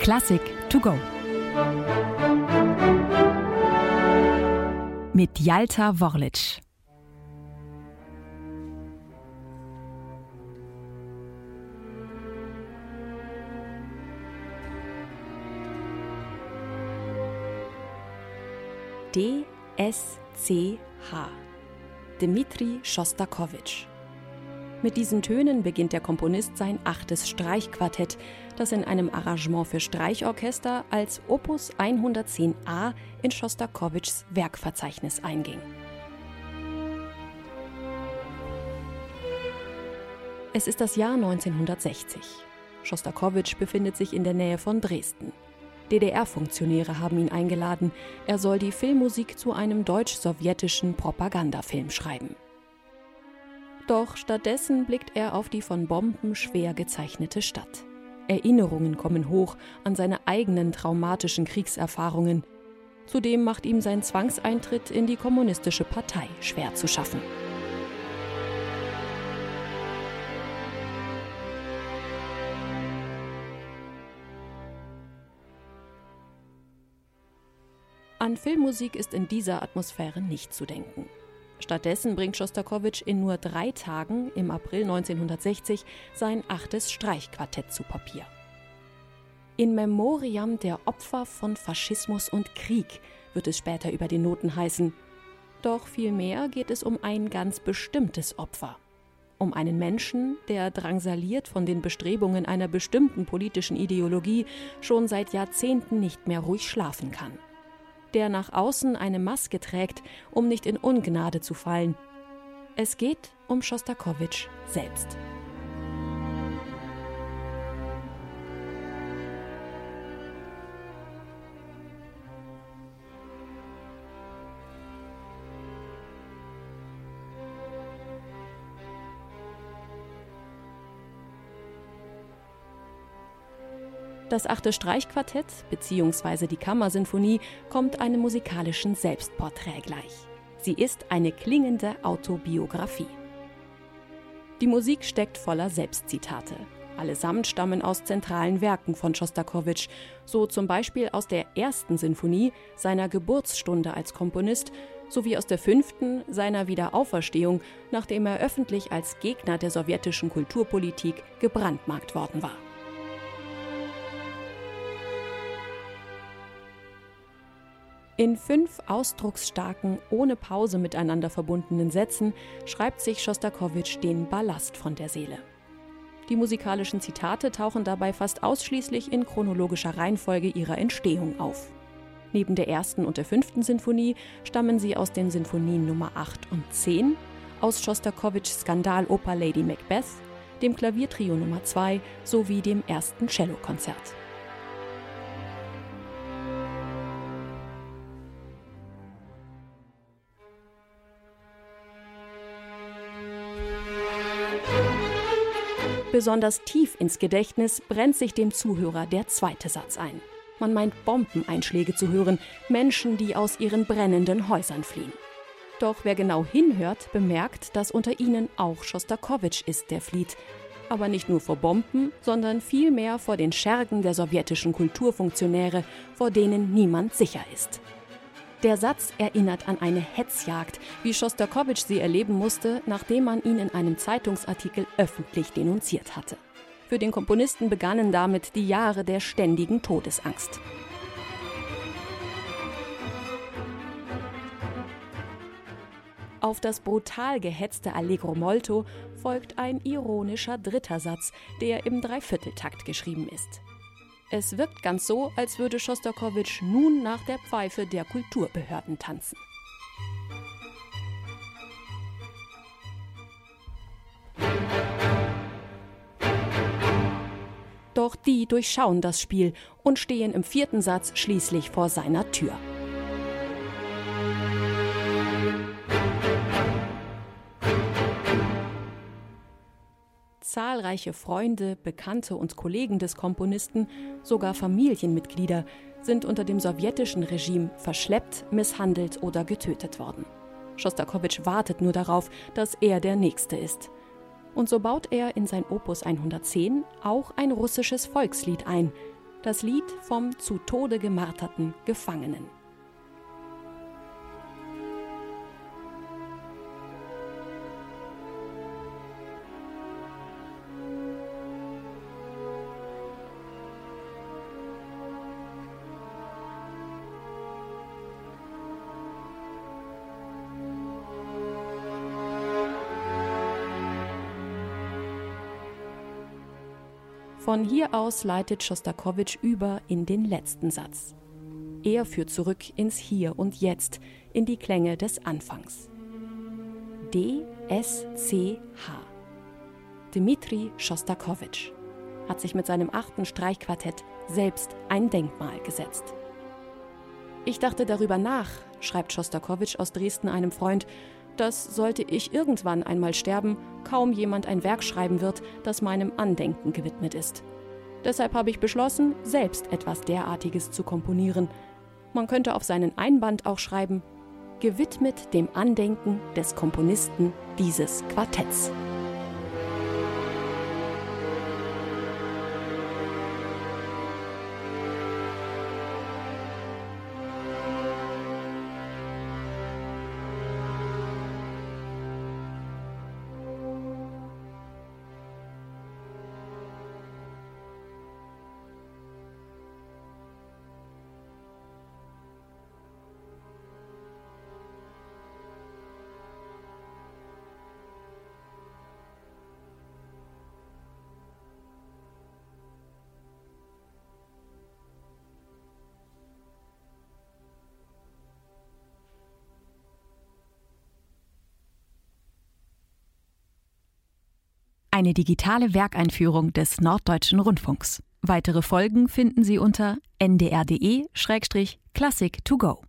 Klassik to go. Mit Jalta Worlic. DSCH Dmitri Schostakowitsch mit diesen Tönen beginnt der Komponist sein achtes Streichquartett, das in einem Arrangement für Streichorchester als Opus 110a in Schostakowitschs Werkverzeichnis einging. Es ist das Jahr 1960. Schostakowitsch befindet sich in der Nähe von Dresden. DDR-Funktionäre haben ihn eingeladen, er soll die Filmmusik zu einem deutsch-sowjetischen Propagandafilm schreiben. Doch stattdessen blickt er auf die von Bomben schwer gezeichnete Stadt. Erinnerungen kommen hoch an seine eigenen traumatischen Kriegserfahrungen. Zudem macht ihm sein Zwangseintritt in die kommunistische Partei schwer zu schaffen. An Filmmusik ist in dieser Atmosphäre nicht zu denken. Stattdessen bringt Schostakowitsch in nur drei Tagen im April 1960 sein achtes Streichquartett zu Papier. In Memoriam der Opfer von Faschismus und Krieg wird es später über den Noten heißen. Doch vielmehr geht es um ein ganz bestimmtes Opfer. Um einen Menschen, der drangsaliert von den Bestrebungen einer bestimmten politischen Ideologie schon seit Jahrzehnten nicht mehr ruhig schlafen kann der nach außen eine Maske trägt, um nicht in Ungnade zu fallen. Es geht um Schostakowitsch selbst. Das achte Streichquartett bzw. die Kammersinfonie kommt einem musikalischen Selbstporträt gleich. Sie ist eine klingende Autobiografie. Die Musik steckt voller Selbstzitate. Allesamt stammen aus zentralen Werken von Schostakowitsch, so zum Beispiel aus der ersten Sinfonie, seiner Geburtsstunde als Komponist, sowie aus der fünften, seiner Wiederauferstehung, nachdem er öffentlich als Gegner der sowjetischen Kulturpolitik gebrandmarkt worden war. In fünf ausdrucksstarken, ohne Pause miteinander verbundenen Sätzen schreibt sich Schostakowitsch den Ballast von der Seele. Die musikalischen Zitate tauchen dabei fast ausschließlich in chronologischer Reihenfolge ihrer Entstehung auf. Neben der ersten und der fünften Sinfonie stammen sie aus den Sinfonien Nummer 8 und 10, aus Schostakowitschs Skandaloper Lady Macbeth, dem Klaviertrio Nummer 2 sowie dem ersten Cellokonzert. Besonders tief ins Gedächtnis brennt sich dem Zuhörer der zweite Satz ein. Man meint Bombeneinschläge zu hören, Menschen, die aus ihren brennenden Häusern fliehen. Doch wer genau hinhört, bemerkt, dass unter ihnen auch Schostakowitsch ist, der flieht. Aber nicht nur vor Bomben, sondern vielmehr vor den Schergen der sowjetischen Kulturfunktionäre, vor denen niemand sicher ist. Der Satz erinnert an eine Hetzjagd, wie Schostakowitsch sie erleben musste, nachdem man ihn in einem Zeitungsartikel öffentlich denunziert hatte. Für den Komponisten begannen damit die Jahre der ständigen Todesangst. Auf das brutal gehetzte Allegro molto folgt ein ironischer dritter Satz, der im Dreivierteltakt geschrieben ist. Es wirkt ganz so, als würde Schostakowitsch nun nach der Pfeife der Kulturbehörden tanzen. Doch die durchschauen das Spiel und stehen im vierten Satz schließlich vor seiner Tür. Zahlreiche Freunde, Bekannte und Kollegen des Komponisten, sogar Familienmitglieder, sind unter dem sowjetischen Regime verschleppt, misshandelt oder getötet worden. Schostakowitsch wartet nur darauf, dass er der Nächste ist. Und so baut er in sein Opus 110 auch ein russisches Volkslied ein. Das Lied vom zu Tode gemarterten Gefangenen. Von hier aus leitet Schostakowitsch über in den letzten Satz. Er führt zurück ins Hier und Jetzt, in die Klänge des Anfangs. D, S, C, H. Dmitri Schostakowitsch hat sich mit seinem achten Streichquartett selbst ein Denkmal gesetzt. Ich dachte darüber nach, schreibt Schostakowitsch aus Dresden einem Freund, dass sollte ich irgendwann einmal sterben, kaum jemand ein Werk schreiben wird, das meinem Andenken gewidmet ist. Deshalb habe ich beschlossen, selbst etwas derartiges zu komponieren. Man könnte auf seinen Einband auch schreiben, gewidmet dem Andenken des Komponisten dieses Quartetts. Eine digitale Werkeinführung des Norddeutschen Rundfunks. Weitere Folgen finden Sie unter ndr.de-classic to go.